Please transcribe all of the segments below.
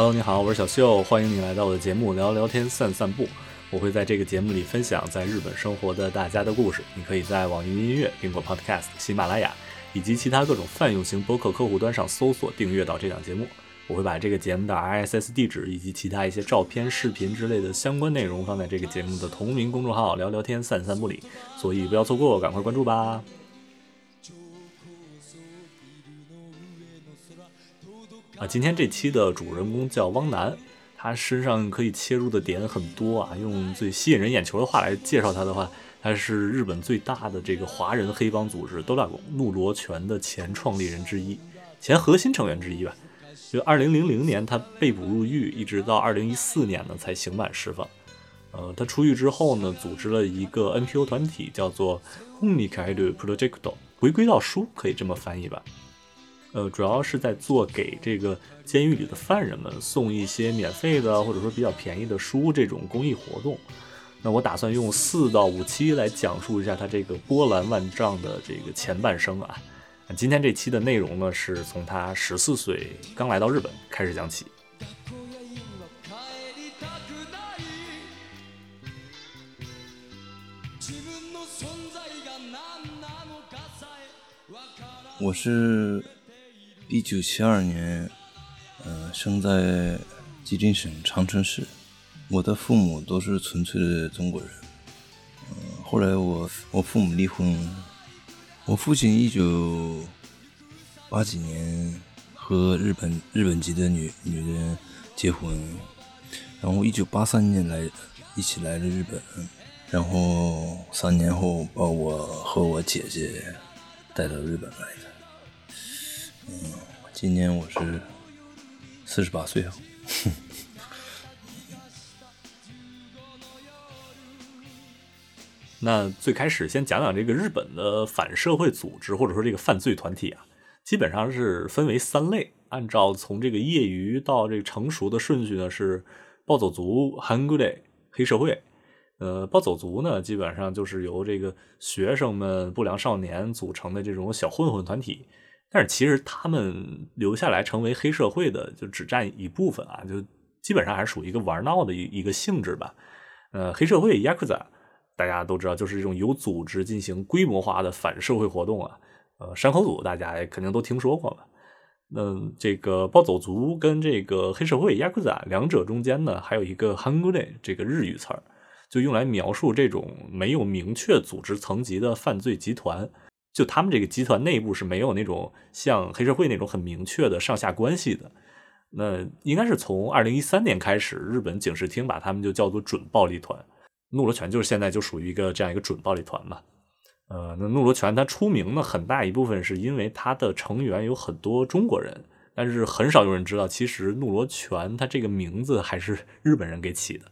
Hello，你好，我是小秀，欢迎你来到我的节目聊聊天散散步。我会在这个节目里分享在日本生活的大家的故事。你可以在网易云音乐、苹果 Podcast、喜马拉雅以及其他各种泛用型播客客户端上搜索订阅到这档节目。我会把这个节目的 RSS 地址以及其他一些照片、视频之类的相关内容放在这个节目的同名公众号“聊聊天散散步”里，所以不要错过，赶快关注吧。啊，今天这期的主人公叫汪楠，他身上可以切入的点很多啊。用最吸引人眼球的话来介绍他的话，他是日本最大的这个华人黑帮组织“兜大拱怒罗拳”的前创立人之一，前核心成员之一吧。就二零零零年他被捕入狱，一直到二零一四年呢才刑满释放。呃，他出狱之后呢，组织了一个 NPO 团体，叫做 Hunikaido Project，回归到书可以这么翻译吧。呃，主要是在做给这个监狱里的犯人们送一些免费的或者说比较便宜的书这种公益活动。那我打算用四到五期来讲述一下他这个波澜万丈的这个前半生啊。今天这期的内容呢，是从他十四岁刚来到日本开始讲起。我是一九七二年，呃，生在吉林省长春市。我的父母都是纯粹的中国人。嗯，后来我我父母离婚。我父亲一九八几年和日本日本籍的女女人结婚，然后一九八三年来一起来了日本，然后三年后把我和我姐姐带到日本来的。嗯，今年我是四十八岁啊。那最开始先讲讲这个日本的反社会组织或者说这个犯罪团体啊，基本上是分为三类。按照从这个业余到这个成熟的顺序呢，是暴走族、韩国的黑社会。呃，暴走族呢，基本上就是由这个学生们、不良少年组成的这种小混混团体。但是其实他们留下来成为黑社会的，就只占一部分啊，就基本上还是属于一个玩闹的一一个性质吧。呃，黑社会 Yakuza。大家都知道，就是这种有组织进行规模化的反社会活动啊。呃，山口组大家肯定都听说过吧？那这个暴走族跟这个黑社会 Yakuza 两者中间呢，还有一个 Hangul 这个日语词儿，就用来描述这种没有明确组织层级的犯罪集团。就他们这个集团内部是没有那种像黑社会那种很明确的上下关系的。那应该是从二零一三年开始，日本警视厅把他们就叫做准暴力团。怒罗拳就是现在就属于一个这样一个准暴力团嘛，呃，那怒罗拳它出名呢，很大一部分是因为它的成员有很多中国人，但是很少有人知道，其实怒罗拳它这个名字还是日本人给起的。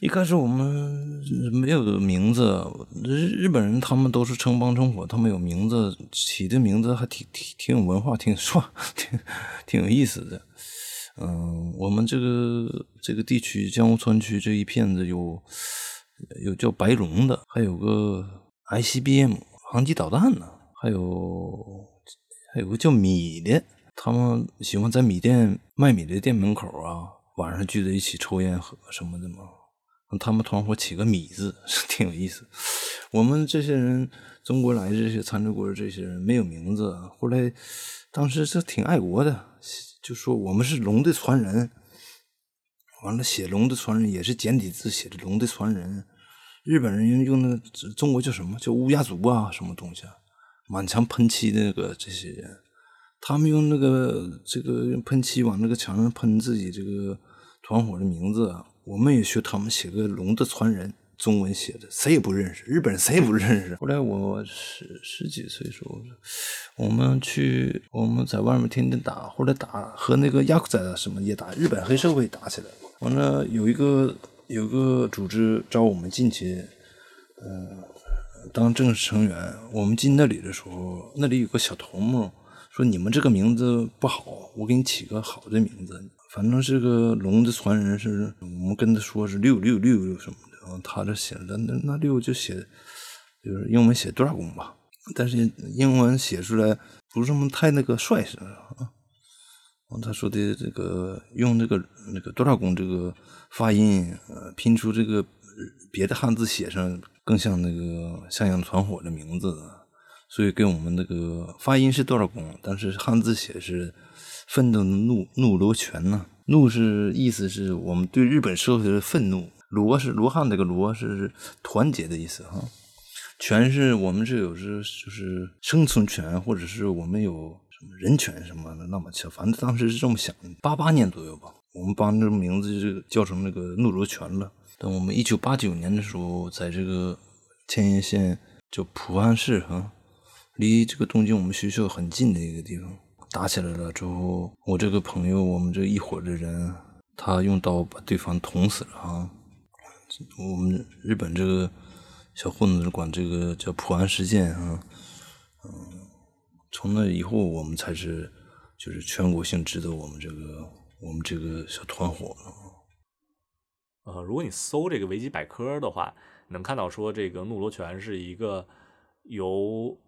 一开始我们没有名字，日日本人他们都是称帮称伙，他们有名字，起的名字还挺挺挺有文化，挺 帅，挺挺有意思的。嗯，我们这个这个地区江户川区这一片子有有叫白龙的，还有个 ICBM 航机导弹的，还有还有个叫米的，他们喜欢在米店卖米的店门口啊，晚上聚在一起抽烟喝什么的嘛。他们团伙起个米字，挺有意思。我们这些人，中国来的这些参战国的这些人没有名字，后来当时是挺爱国的。就说我们是龙的传人，完了写龙的传人也是简体字写的龙的传人。日本人用那个中国叫什么叫乌鸦族啊，什么东西啊？满墙喷漆的那个这些人，他们用那个这个用喷漆往那个墙上喷自己这个团伙的名字，我们也学他们写个龙的传人。中文写的，谁也不认识，日本人谁也不认识。后来我十十几岁时候，我们去我们在外面天天打，后来打和那个亚库仔什么也打，日本黑社会打起来。完了有一个有个组织招我们进去，嗯，当正式成员。我们进那里的时候，那里有个小头目说：“你们这个名字不好，我给你起个好的名字。反正这个龙的传人，是我们跟他说是六六六六什么的，然后。”他这写的那那六就写，就是英文写 dragon 吧，但是英文写出来不是那么太那个帅气啊。他说的这个用这个那个多少宫这个发音，呃，拼出这个别的汉字写上更像那个向阳团伙的名字，所以跟我们那个发音是多少宫，但是汉字写是愤怒怒怒罗拳呢？怒是意思是我们对日本社会的愤怒，罗是罗汉这个罗是团结的意思哈，权是我们这有时就是生存权，或者是我们有。什么人权什么的那么强，反正当时是这么想的。八八年左右吧，我们把这个名字就叫成那个怒罗泉了。等我们一九八九年的时候，在这个千叶县叫浦安市哈，离这个东京我们学校很近的一个地方，打起来了之后，我这个朋友，我们这一伙的人，他用刀把对方捅死了啊。我们日本这个小混子管这个叫浦安事件啊，嗯。从那以后，我们才是就是全国性知道我们这个我们这个小团伙。呃，如果你搜这个维基百科的话，能看到说这个怒罗泉是一个由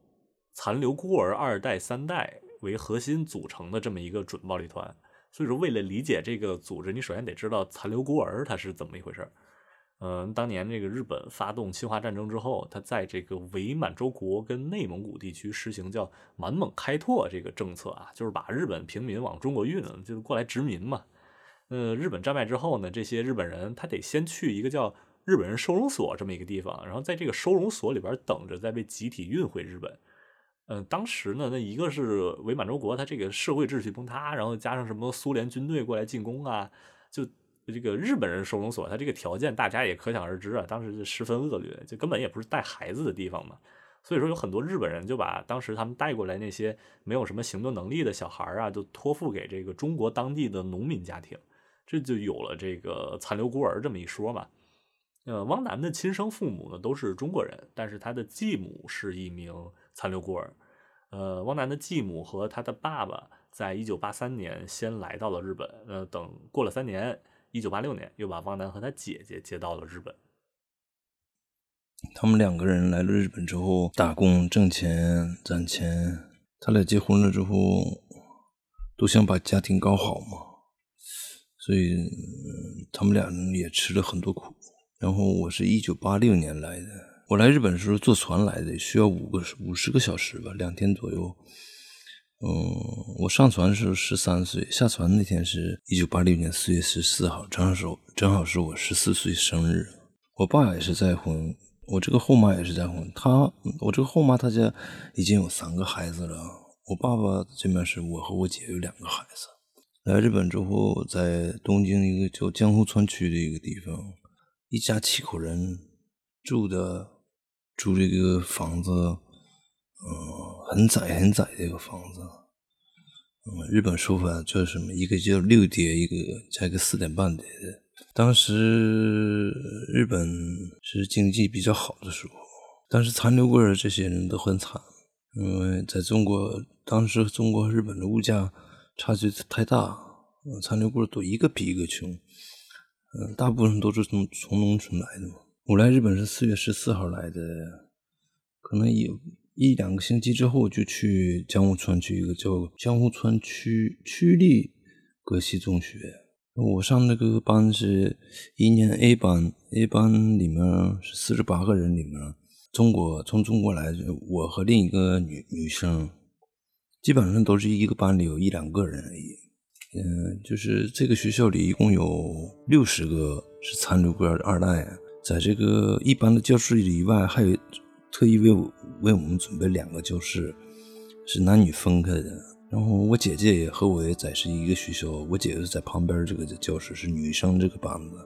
残留孤儿二代三代为核心组成的这么一个准暴力团。所以说，为了理解这个组织，你首先得知道残留孤儿它是怎么一回事。嗯，当年这个日本发动侵华战争之后，他在这个伪满洲国跟内蒙古地区实行叫满蒙开拓这个政策啊，就是把日本平民往中国运，就是过来殖民嘛。呃，日本战败之后呢，这些日本人他得先去一个叫日本人收容所这么一个地方，然后在这个收容所里边等着再被集体运回日本。嗯，当时呢，那一个是伪满洲国，他这个社会秩序崩塌，然后加上什么苏联军队过来进攻啊，就。这个日本人收容所，他这个条件大家也可想而知啊，当时就十分恶劣，就根本也不是带孩子的地方嘛。所以说有很多日本人就把当时他们带过来那些没有什么行动能力的小孩啊，就托付给这个中国当地的农民家庭，这就有了这个残留孤儿这么一说嘛。呃，汪楠的亲生父母呢都是中国人，但是他的继母是一名残留孤儿。呃，汪楠的继母和他的爸爸在一九八三年先来到了日本，呃，等过了三年。一九八六年，又把汪楠和他姐姐接到了日本。他们两个人来了日本之后，打工挣钱攒钱。他俩结婚了之后，都想把家庭搞好嘛，所以他们俩也吃了很多苦。然后我是一九八六年来的，我来日本的时候坐船来的，需要五个五十个小时吧，两天左右。嗯，我上船的时候十三岁，下船那天是一九八六年四月十四号，正好是正好是我十四岁生日。我爸也是再婚，我这个后妈也是再婚。他，我这个后妈她家已经有三个孩子了。我爸爸这边是我和我姐有两个孩子。来日本之后，在东京一个叫江户川区的一个地方，一家七口人住的住这个房子。嗯，很窄很窄的一个房子。嗯，日本说法叫什么？一个叫六叠，一个加一个四点半叠的。当时日本是经济比较好的时候，但是残留过来这些人都很惨，因为在中国当时中国和日本的物价差距太大，残留过来都一个比一个穷。嗯，大部分都是从从农村来的嘛。我来日本是四月十四号来的，可能有。一两个星期之后，就去江户川区一个叫江户川区区立葛西中学。我上那个班是一年 A 班，A 班里面是四十八个人，里面中国从中国来，我和另一个女女生，基本上都是一个班里有一两个人而已。嗯，就是这个学校里一共有六十个是残留孤儿二代，在这个一般的教室以外还有。特意为我为我们准备两个教室，是男女分开的。然后我姐姐也和我也在是一个学校，我姐姐在旁边这个教室是女生这个班子，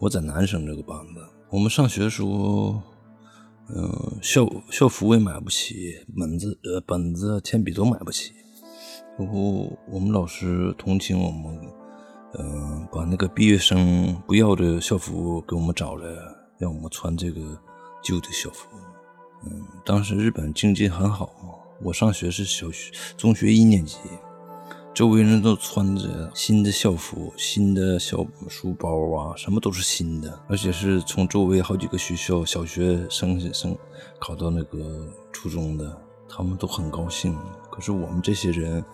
我在男生这个班子。我们上学的时候，嗯，校校服我也买不起，本子呃本子铅笔都买不起。然后我们老师同情我们，嗯，把那个毕业生不要的校服给我们找来，让我们穿这个旧的校服。嗯，当时日本经济很好，我上学是小学、中学一年级，周围人都穿着新的校服、新的小书包啊，什么都是新的，而且是从周围好几个学校小学生生考到那个初中的，他们都很高兴。可是我们这些人，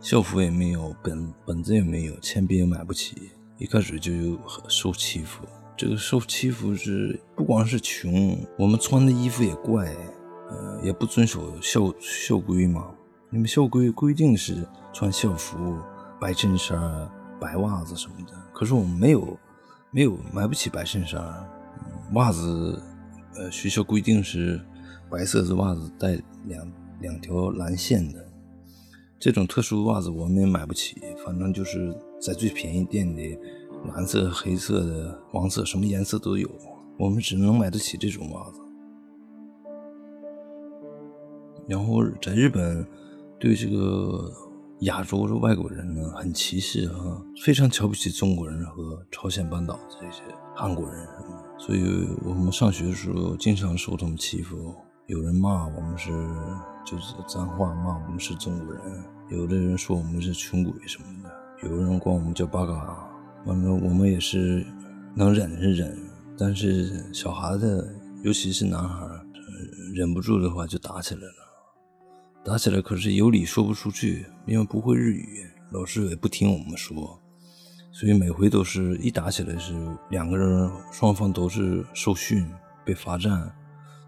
校服也没有，本本子也没有，铅笔也买不起，一开始就受欺负。这个受欺负是不光是穷，我们穿的衣服也怪，呃，也不遵守校校规嘛。你们校规规定是穿校服、白衬衫、白袜子什么的，可是我们没有，没有买不起白衬衫，袜子，呃，学校规定是白色的袜子带两两条蓝线的，这种特殊的袜子我们也买不起，反正就是在最便宜店里，蓝色、黑色的、黄色，什么颜色都有，我们只能买得起这种袜子。然后在日本。对这个亚洲的外国人呢，很歧视哈，非常瞧不起中国人和朝鲜半岛这些韩国人，所以我们上学的时候经常受他们欺负。有人骂我们是就是脏话，骂我们是中国人；有的人说我们是穷鬼什么的；有人管我们叫八嘎。完了，我们也是能忍是忍，但是小孩子，尤其是男孩，忍不住的话就打起来了。打起来可是有理说不出去，因为不会日语，老师也不听我们说，所以每回都是一打起来是两个人双方都是受训被罚站，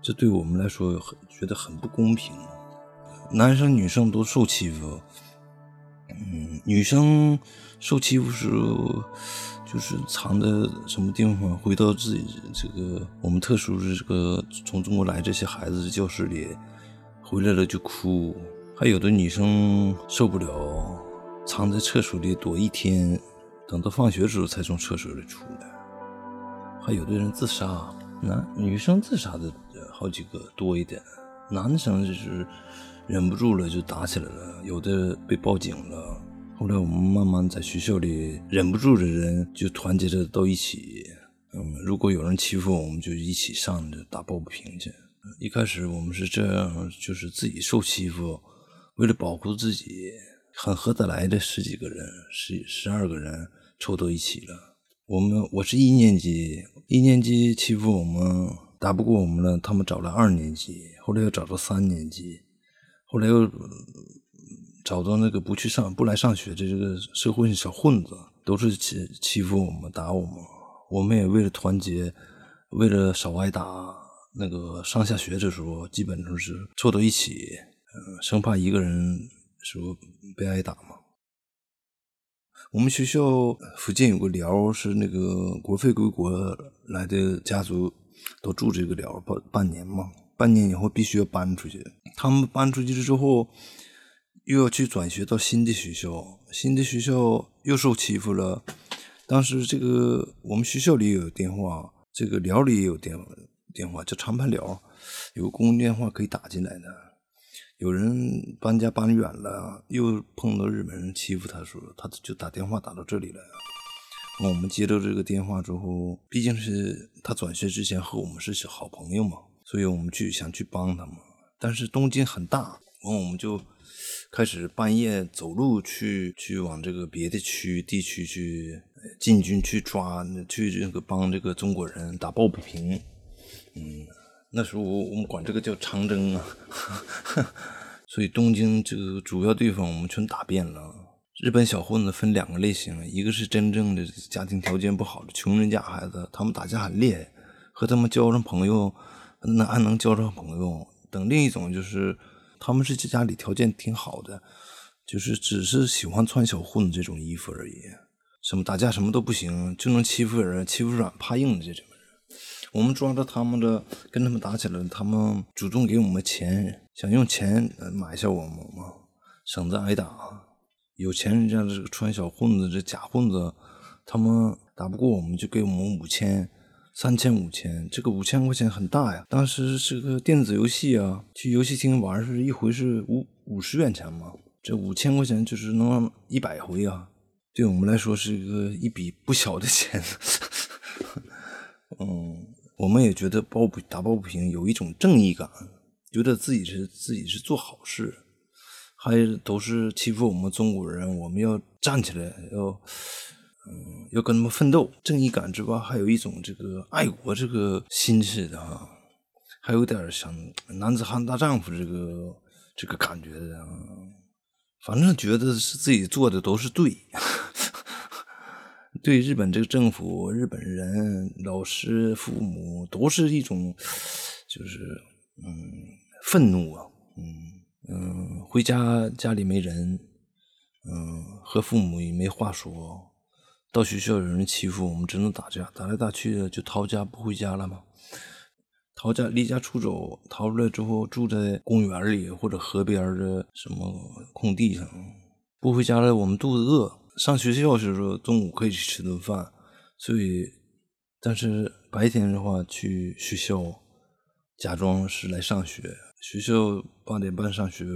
这对我们来说觉得很不公平。男生女生都受欺负，嗯，女生受欺负时候就是藏在什么地方，回到自己这个我们特殊的这个从中国来这些孩子的教室里。回来了就哭，还有的女生受不了，藏在厕所里躲一天，等到放学时候才从厕所里出来。还有的人自杀，男女生自杀的好几个多一点，男生就是忍不住了就打起来了，有的被报警了。后来我们慢慢在学校里忍不住的人就团结着到一起，嗯，如果有人欺负我们，就一起上着打抱不平去。一开始我们是这样，就是自己受欺负，为了保护自己，很合得来的十几个人，十十二个人凑到一起了。我们我是一年级，一年级欺负我们，打不过我们了，他们找了二年级，后来又找到三年级，后来又找到那个不去上、不来上学的这个社会小混子，都是欺欺负我们、打我们。我们也为了团结，为了少挨打。那个上下学的时候，基本都是凑到一起，嗯，生怕一个人说被挨打嘛。我们学校附近有个寮，是那个国非归国来的家族都住这个寮半半年嘛，半年以后必须要搬出去。他们搬出去了之后，又要去转学到新的学校，新的学校又受欺负了。当时这个我们学校里也有电话，这个寮里也有电。电话叫长盘寮，有个公用电话可以打进来的。有人搬家搬远了，又碰到日本人欺负他，说他就打电话打到这里来了。我们接到这个电话之后，毕竟是他转学之前和我们是好朋友嘛，所以我们去想去帮他嘛。但是东京很大，然后我们就开始半夜走路去去往这个别的区地区去进军去抓去这个帮这个中国人打抱不平。嗯，那时候我们管这个叫长征啊，所以东京这个主要地方我们全打遍了。日本小混子分两个类型，一个是真正的家庭条件不好的穷人家孩子，他们打架很厉害，和他们交上朋友，那还能交上朋友。等另一种就是他们是家里条件挺好的，就是只是喜欢穿小混子这种衣服而已，什么打架什么都不行，就能欺负人，欺负软怕硬的这种。我们抓着他们的，跟他们打起来，他们主动给我们钱，想用钱买下我们嘛，省得挨打。有钱人家的这个穿小混子，这假混子，他们打不过我们，就给我们五千、三千、五千。这个五千块钱很大呀。当时是个电子游戏啊，去游戏厅玩是一回是五五十元钱嘛，这五千块钱就是能一百回啊，对我们来说是一个一笔不小的钱。嗯。我们也觉得抱不打抱不平有一种正义感，觉得自己是自己是做好事，还都是欺负我们中国人，我们要站起来，要嗯要跟他们奋斗。正义感之外，还有一种这个爱国这个心似的哈，还有点像男子汉大丈夫这个这个感觉的啊，反正觉得是自己做的都是对。对日本这个政府、日本人、老师、父母，都是一种，就是嗯，愤怒啊，嗯嗯，回家家里没人，嗯，和父母也没话说，到学校有人欺负我们，只能打架，打来打去的就逃家不回家了嘛。逃家离家出走，逃出来之后住在公园里或者河边的什么空地上，不回家了，我们肚子饿。上学校时候中午可以去吃顿饭，所以但是白天的话去学校假装是来上学，学校八点半上学，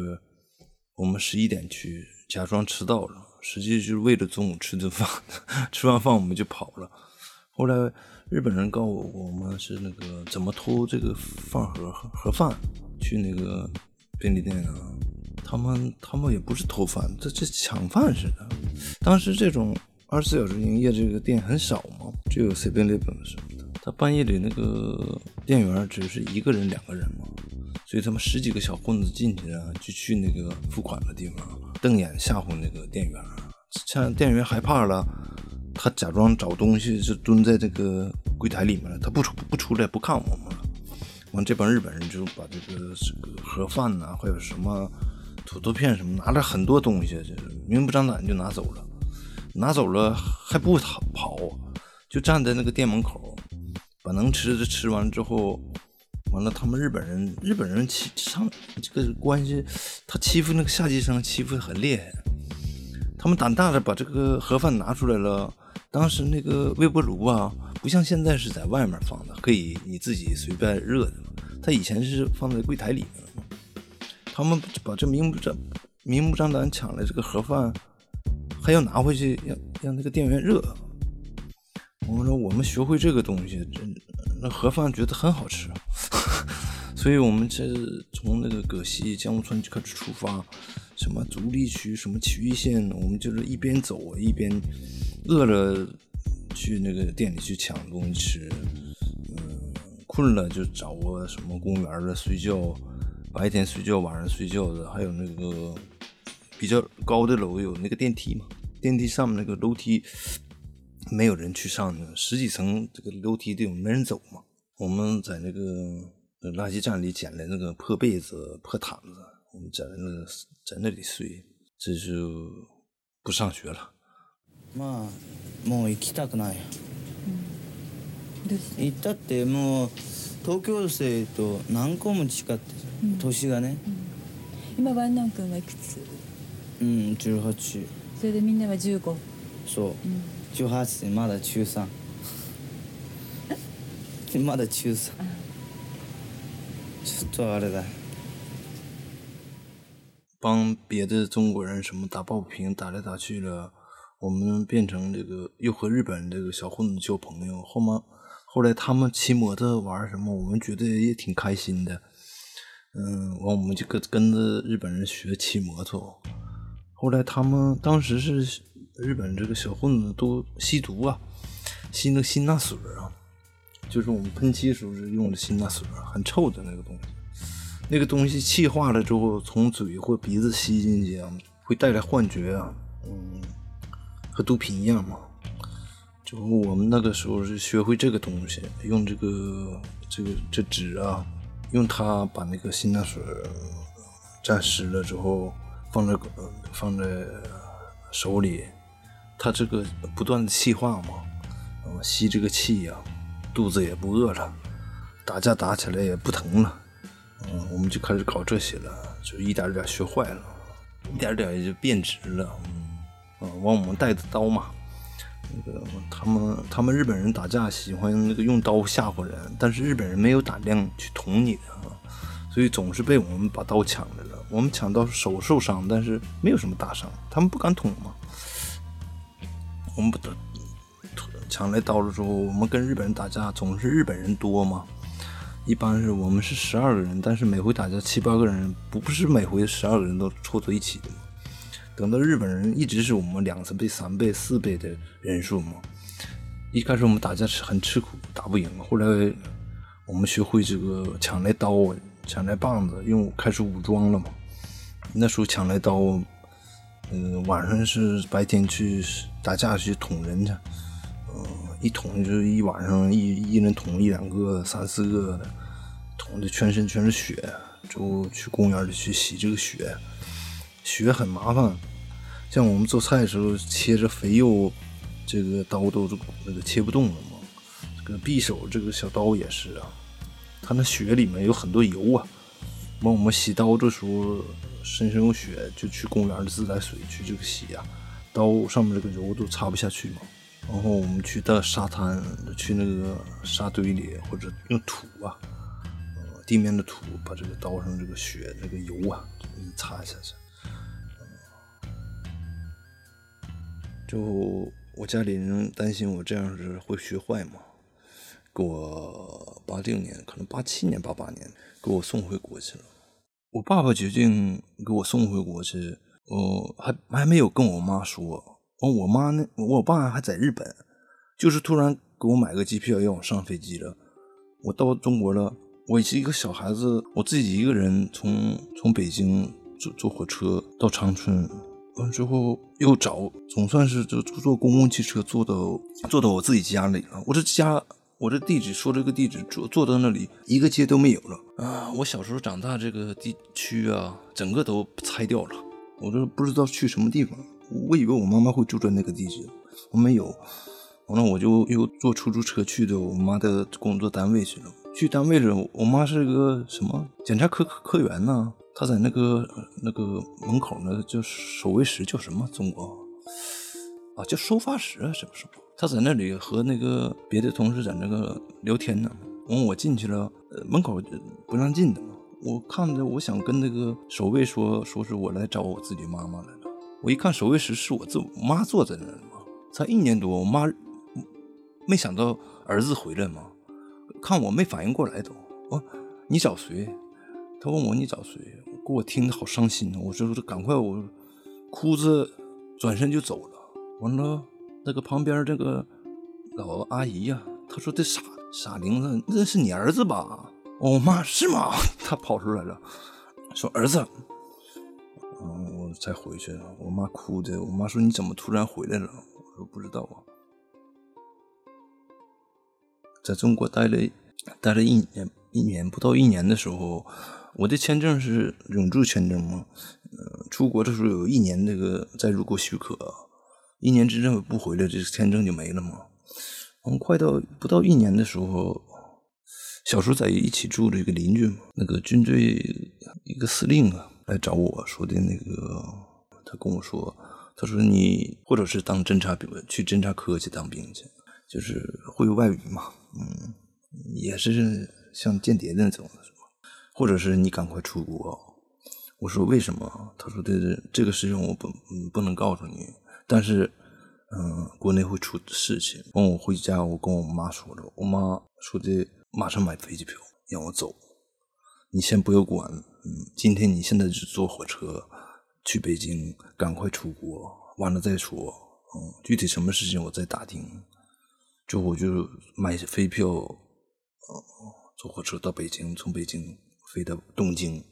我们十一点去假装迟到了，实际就是为了中午吃顿饭，吃完饭我们就跑了。后来日本人告诉我们是那个怎么偷这个饭盒盒饭去那个便利店啊。他们他们也不是偷饭，这这抢饭似的。当时这种二十四小时营业这个店很少嘛，只有 Seven Eleven 什么的。他半夜里那个店员只是一个人两个人嘛，所以他们十几个小混子进去啊，就去那个付款的地方瞪眼吓唬那个店员，像店员害怕了，他假装找东西就蹲在这个柜台里面了，他不出不出来不看我们了。完这帮日本人就把这个这个盒饭呐，还有什么。土豆片什么，拿了很多东西，就是明目张胆就拿走了，拿走了还不跑，就站在那个店门口，把能吃的吃完之后，完了他们日本人，日本人欺上这个关系，他欺负那个下级生欺负的很厉害，他们胆大的把这个盒饭拿出来了，当时那个微波炉啊，不像现在是在外面放的，可以你自己随便热的，他以前是放在柜台里面。他们把这明目张明目张胆抢来这个盒饭，还要拿回去让让那个店员热。我们说我们学会这个东西，那盒饭觉得很好吃，所以我们这从那个葛西江户村就开始出发，什么足利区什么埼玉县，我们就是一边走一边饿了去那个店里去抢东西吃，嗯，困了就找个什么公园的睡觉。白天睡觉，晚上睡觉的，还有那个比较高的楼有那个电梯嘛？电梯上面那个楼梯没有人去上的，十几层这个楼梯都没人走嘛。我们在那个垃圾站里捡来那个破被子、破毯子，我们在那在那里睡，这就不上学了。まあもう行きたくない。行ったってもう東京生と何個も違って。年がね、今ワンナン君はいくつ うん18それでみんなは15そう、18でまだ中3まだ中3ちょっとあれだ帮别的中国人什么打抱不平，打来打去的，我们变成这个又和日本这个小混子交朋友。后面后来他们骑摩托玩什么，我们觉得也挺开心的。嗯，完我们就跟跟着日本人学骑摩托。 后来他们当时是日本这个小混子都吸毒啊，吸那辛钠水啊，就是我们喷漆时候是用的辛钠水，很臭的那个东西。那个东西气化了之后，从嘴或鼻子吸进去啊，会带来幻觉啊，嗯，和毒品一样嘛。就我们那个时候是学会这个东西，用这个这个这纸啊。用它把那个辛钠水沾湿了之后，放在放在手里，它这个不断的气化嘛，嗯，吸这个气呀，肚子也不饿了，打架打起来也不疼了，嗯，我们就开始搞这些了，就一点点学坏了，一点点也就变直了，嗯，嗯，往我们带的刀嘛。那个他们他们日本人打架喜欢那个用刀吓唬人，但是日本人没有胆量去捅你的，所以总是被我们把刀抢来了。我们抢到手受伤，但是没有什么大伤，他们不敢捅嘛。我们不得抢来刀了之后，我们跟日本人打架总是日本人多嘛，一般是我们是十二个人，但是每回打架七八个人，不不是每回十二个人都凑到一起的。等到日本人一直是我们两三倍、三倍、四倍的人数嘛。一开始我们打架是很吃苦，打不赢。后来我们学会这个抢来刀、抢来棒子，用开始武装了嘛。那时候抢来刀呃，晚上是白天去打架去捅人去，嗯、一捅就是一晚上一一人捅一两个、三四个的，捅的全身全是血，就去公园里去洗这个血，血很麻烦。像我们做菜的时候切着肥肉，这个刀都是那个切不动了嘛。这个匕首这个小刀也是啊，它那血里面有很多油啊。完我们洗刀的时候身上有血，就去公园的自来水去这个洗啊，刀上面这个油都擦不下去嘛。然后我们去到沙滩，去那个沙堆里，或者用土啊，呃地面的土，把这个刀上这个血、这个油啊，一擦下去。就我家里人担心我这样是会学坏嘛，给我八六年，可能八七年、八八年给我送回国去了。我爸爸决定给我送回国去，我还还没有跟我妈说。完，我妈呢，我爸还在日本，就是突然给我买个机票要我上飞机了。我到中国了，我是一个小孩子，我自己一个人从从北京坐坐火车到长春，完之后又找，总算是就坐公共汽车坐到坐到我自己家里了。我这家，我这地址说这个地址坐坐到那里，一个街都没有了啊！我小时候长大这个地区啊，整个都拆掉了，我都不知道去什么地方。我以为我妈妈会住在那个地址，我没有。完了，我就又坐出租车去的我妈的工作单位去了。去单位了，我妈是个什么检查科科员呢？她在那个那个门口呢，叫守卫室，叫什么？中国啊，叫收发室啊，什么什么？他在那里和那个别的同事在那个聊天呢。完，我进去了，呃，门口不让进的嘛。我看着，我想跟那个守卫说，说是我来找我自己妈妈来了。我一看守卫室是我自我妈坐在那儿嘛，才一年多，我妈没想到儿子回来嘛，看我没反应过来都，我你找谁？他问我你找谁？给我听的好伤心啊！我说赶快我哭着转身就走了。完了，那个旁边这个老阿姨呀、她说这傻傻玲子，那是你儿子吧？我妈是吗？她跑出来了，说儿子。嗯，我才回去，我妈哭的。我妈说：“你怎么突然回来了？”我说：“不知道啊。”在中国待了待了一年，一年不到一年的时候，我的签证是永住签证嘛。呃，出国的时候有一年那个在入国许可，一年之内不回来，这个签证就没了嘛。我们快到不到一年的时候，小时候在一起住的一个邻居，那个军队一个司令啊。来找我说的那个，他跟我说，他说你或者是当侦察兵，去侦察科去当兵去，就是会外语嘛，嗯，也是像间谍那种，或者是你赶快出国。我说为什么？他说的这个事情我不不能告诉你，但是嗯，国内会出事情。完我回家，我跟我妈说了，我妈说的马上买飞机票让我走，你先不要管。嗯，今天你现在就坐火车去北京，赶快出国，完了再说。嗯，具体什么事情我再打听。就我就买飞票，嗯，坐火车到北京，从北京飞到东京，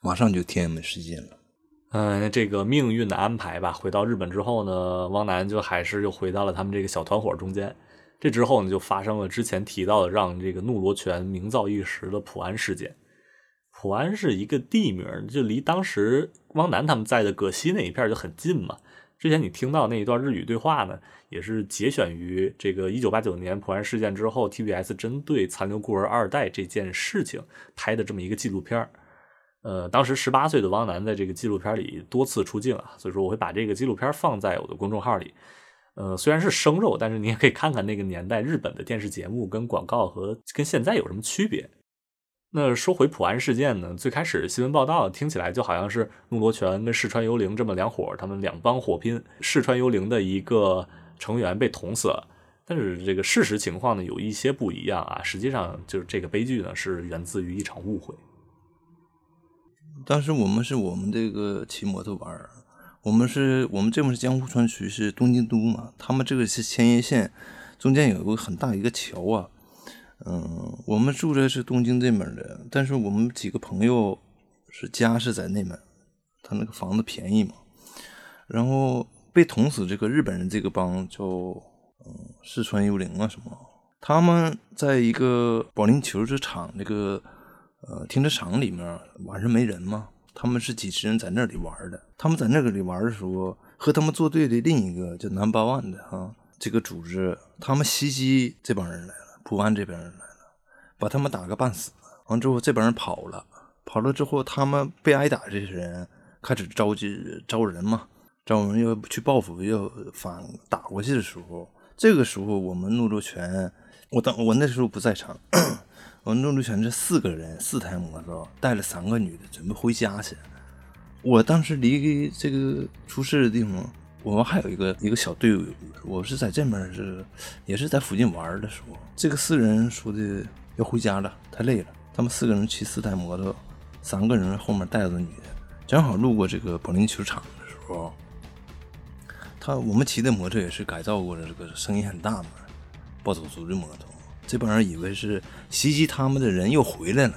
马上就天安门事件了。嗯，这个命运的安排吧。回到日本之后呢，汪楠就还是又回到了他们这个小团伙中间。这之后呢，就发生了之前提到的让这个怒罗泉名噪一时的普安事件。普安是一个地名，就离当时汪楠他们在的葛西那一片就很近嘛。之前你听到那一段日语对话呢，也是节选于这个一九八九年普安事件之后，TBS 针对残留孤儿二代这件事情拍的这么一个纪录片呃，当时十八岁的汪楠在这个纪录片里多次出镜啊，所以说我会把这个纪录片放在我的公众号里。呃，虽然是生肉，但是你也可以看看那个年代日本的电视节目跟广告和跟现在有什么区别。那说回普安事件呢，最开始新闻报道听起来就好像是怒罗泉跟四川幽灵这么两伙，他们两帮火拼，四川幽灵的一个成员被捅死了。但是这个事实情况呢有一些不一样啊，实际上就是这个悲剧呢是源自于一场误会。当时我们是我们这个骑摩托玩儿，我们是我们这边是江户川区，是东京都嘛，他们这个是千叶县，中间有一个很大一个桥啊。嗯，我们住的是东京这边的，但是我们几个朋友是家是在那边，他那个房子便宜嘛。然后被捅死这个日本人这个帮叫嗯四川幽灵啊什么，他们在一个保龄球这场那个呃停车场里面，晚上没人嘛，他们是几十人在那里玩的。他们在那个里玩的时候，和他们作对的另一个叫南八万的哈这个组织，他们袭击这帮人来了，普安这边人来了，把他们打个半死。完之后，这帮人跑了，跑了之后，他们被挨打这些人开始召集招人嘛，招人要去报复，要反打过去的时候，这个时候我们怒州拳，我当我那时候不在场，我们怒州泉这四个人，四台摩托带了三个女的，准备回家去。我当时离这个出事的地方，我们还有一个一个小队伍，我是在这边是也是在附近玩的时候，这个四人说的要回家了，太累了。他们四个人骑四台摩托，三个人后面带着女的，正好路过这个保龄球场的时候，他我们骑的摩托也是改造过的，这个声音很大嘛，暴走族的摩托。这帮人以为是袭击他们的人又回来了，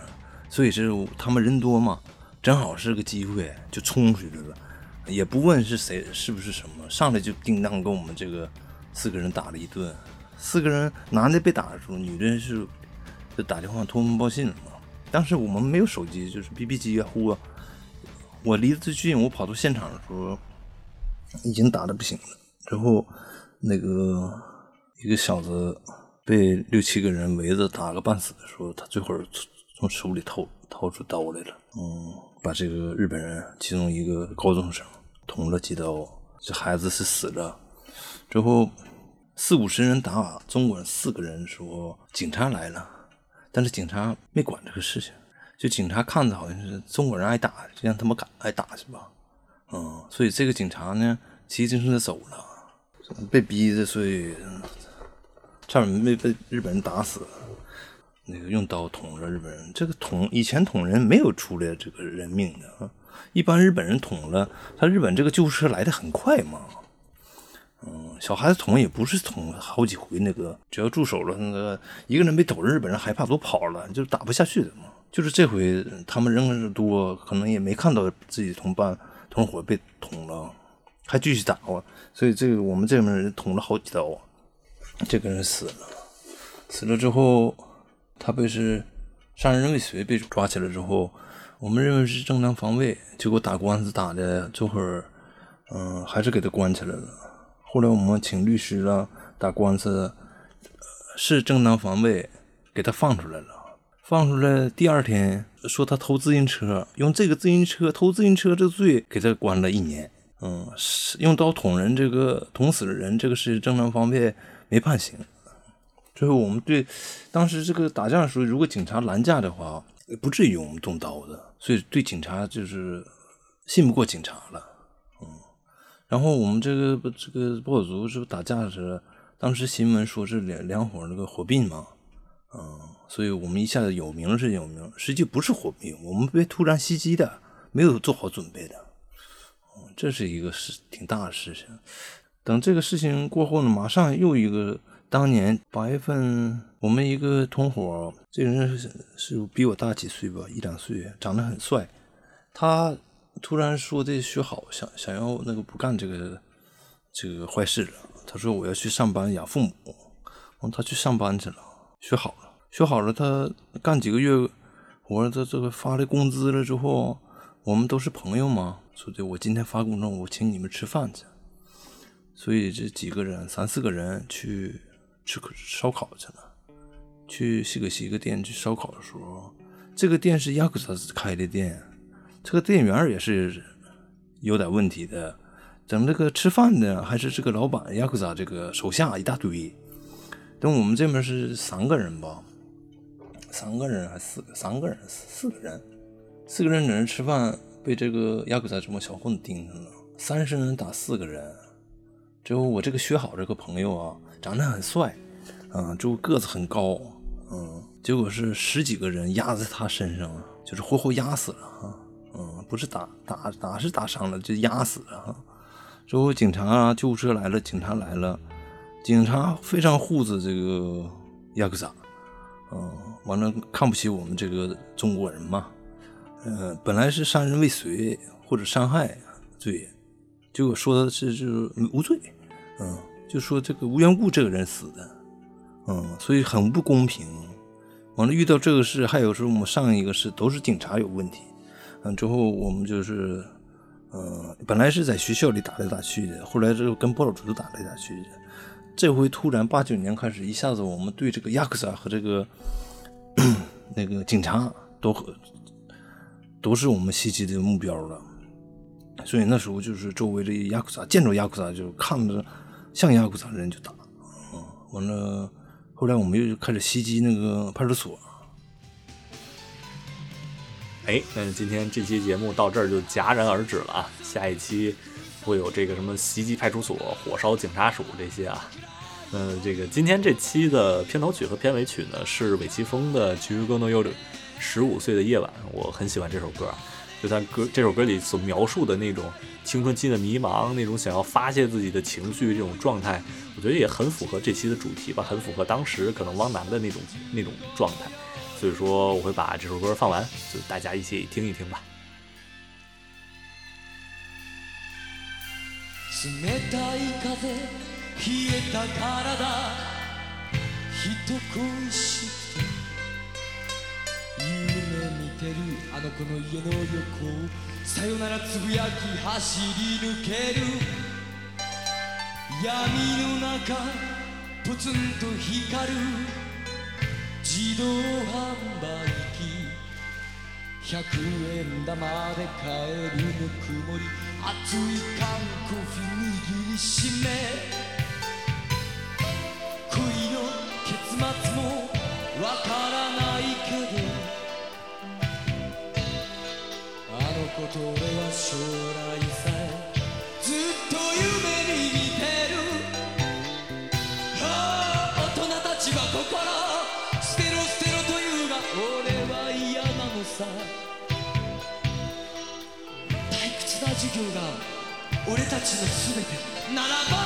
所以是他们人多嘛，正好是个机会，就冲出去了，也不问是谁是不是什么，上来就叮当跟我们这个四个人打了一顿。四个人男的被打的时候，女的是就打电话通风报信了嘛。当时我们没有手机，就是 BB 机啊、呼啊。我离得最近，我跑到现场的时候，已经打的不行了。之后那个一个小子被六七个人围着打个半死的时候，他最后从从手里掏掏出刀来了，嗯，把这个日本人其中一个高中生捅了几刀，这孩子是死了。之后四五十人打中国人四个人说，警察来了。但是警察没管这个事情，就警察看着好像是中国人挨打，就让他们敢挨打去吧，嗯，所以这个警察呢，骑自行车走了，被逼着，所以差点没被日本人打死，那个用刀捅着日本人。这个捅以前捅人没有出来这个人命的啊，一般日本人捅了，他日本这个救护车来的很快嘛。嗯，小孩子捅也不是捅好几回，那个只要住手了，那个一个人被捅，日本人害怕都跑了，就打不下去的嘛。就是这回他们人多，可能也没看到自己同伴同伙被捅了，还继续打啊。所以这个我们这边人捅了好几刀，这个人死了，死了之后他被是杀人未遂被抓起来之后，我们认为是正当防卫，结果打官司打的这会儿，嗯，还是给他关起来了。后来我们请律师了，打官司，是正当防卫，给他放出来了。放出来第二天说他偷自行车，用这个自行车偷自行车这罪给他关了一年。嗯，用刀捅人这个捅死了人，这个是正当防卫，没判刑。最后我们对当时这个打架的时候，如果警察拦架的话，不至于我们动刀的。所以对警察就是信不过警察了。嗯然后我们这个这个暴走族是不打架时，当时新闻说是两两伙那个火并嘛，嗯，所以我们一下子有名是有名，实际不是火并，我们被突然袭击的，没有做好准备的，嗯，这是一个事挺大的事情。等这个事情过后呢，马上又一个，当年八月份，我们一个同伙，这人是是比我大几岁吧，一两岁，长得很帅，他。突然说这学好，想想要那个不干这个这个坏事了。他说我要去上班养父母。完，他去上班去了，学好了，学好了。他干几个月活，他这个发了工资了之后，我们都是朋友嘛，说的我今天发工资，我请你们吃饭去。所以这几个人，三四个人去吃烧烤去了，去西格西一个店去烧烤的时候，这个店是亚克萨斯开的店。这个店员也是有点问题的，整这个吃饭的还是这个老板亚克萨这个手下一大堆。等我们这边是三个人吧，三个人还四个，三个人四四个人，四个人在那吃饭，被这个亚克萨这么小混子盯上了，三十人打四个人。之后我这个学好这个朋友啊，长得很帅，嗯，就个子很高，嗯，结果是十几个人压在他身上，就是活活压死了哈。嗯，不是打打打是打伤了，就压死了哈。之后警察啊、救护车来了，警察来了，警察非常护着这个亚克萨，嗯，完了看不起我们这个中国人嘛，嗯，本来是杀人未遂或者伤害罪，结果说的是就是无罪，嗯，就说这个无缘故这个人死的，嗯，所以很不公平。完了遇到这个事，还有时候我们上一个事都是警察有问题，嗯，之后我们就是，呃，本来是在学校里打来打去的，后来之后跟报纸打来打去的，这回突然八九年开始，一下子我们对这个亚克萨和这个 那个警察都和都是我们袭击的目标了。所以那时候就是周围的亚库萨见着亚库萨就看着像亚库萨的人就打，嗯，完了后来我们又开始袭击那个派出所，哎，那今天这期节目到这儿就戛然而止了啊！下一期会有这个什么袭击派出所、火烧警察署这些啊。呃，这个今天这期的片头曲和片尾曲呢是韦奇峰的《菊歌 no yoru》，十五岁的夜晚，我很喜欢这首歌。就他歌这首歌里所描述的那种青春期的迷茫，那种想要发泄自己的情绪这种状态，我觉得也很符合这期的主题吧，很符合当时可能汪楠的那种那种状态。所以说我会把这首歌放完，就大家一起听一听吧。冷たい風冷えた体人恋しくて夢 見てるあの子の家の横さよならつぶやき走り抜ける。闇の中ポツンと光る。自動販売機。100円玉で買えるぬくもり。熱い缶コーヒー握りしめ。立てならば